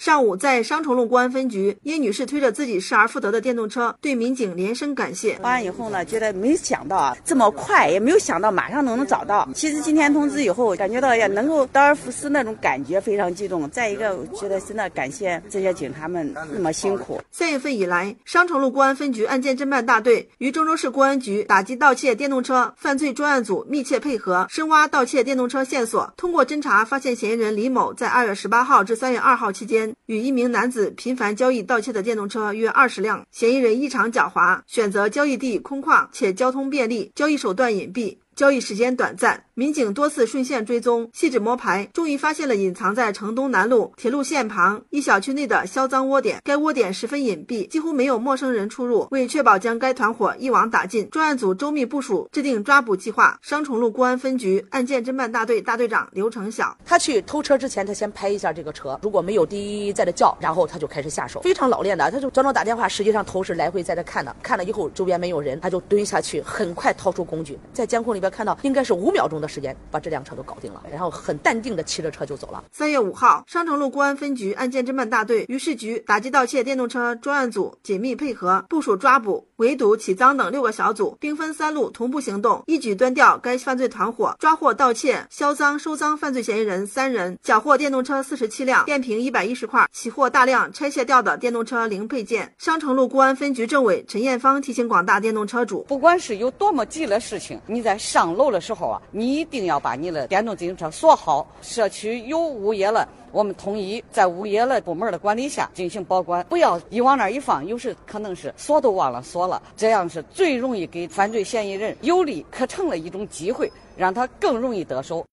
上午在商城路公安分局，叶女士推着自己失而复得的电动车，对民警连声感谢。报案以后呢，觉得没想到啊这么快，也没有想到马上都能找到。其实今天通知以后，感觉到也能够得而复失那种感觉非常激动。再一个，我觉得真的感谢这些警察们那么辛苦。三月份以来，商城路公安分局案件侦办大队与郑州市公安局打击盗窃电动车犯罪专案组密切配合，深挖盗窃电动车线索。通过侦查，发现嫌疑人李某在二月十八号至三月二号期间，与一名男子频繁交易盗窃的电动车约二十辆。嫌疑人异常狡猾，选择交易地空旷且交通便利，交易手段隐蔽。交易时间短暂，民警多次顺线追踪，细致摸排，终于发现了隐藏在城东南路铁路线旁一小区内的销赃窝点。该窝点十分隐蔽，几乎没有陌生人出入。为确保将该团伙一网打尽，专案组周密部署，制定抓捕计划。商城路公安分局案件侦办大队大队长刘成晓，他去偷车之前，他先拍一下这个车，如果没有滴滴在这叫，然后他就开始下手，非常老练的，他就专门打电话，实际上头是来回在这看的，看了以后周边没有人，他就蹲下去，很快掏出工具，在监控里边看到应该是五秒钟的时间把这辆车都搞定了，然后很淡定的骑着车就走了。三月五号，商城路公安分局案件侦办大队与市局打击盗窃电动车专案组紧密配合，部署抓捕、围堵、起赃等六个小组，兵分三路同步行动，一举端掉该犯罪团伙，抓获盗窃、销赃、收赃犯罪嫌疑人三人，缴获电动车四十七辆，电瓶一百一十块，起获大量拆卸掉的电动车零配件。商城路公安分局政委陈艳芳提醒广大电动车主，不管是有多么急的事情，你在上上楼的时候啊。你一定要把你的电动自行车锁好。社区有物业了，我们统一在物业的部门的管理下进行保管，不要一往那儿一放，有时可能是锁都忘了锁了，这样是最容易给犯罪嫌疑人有利可乘的一种机会，让他更容易得手。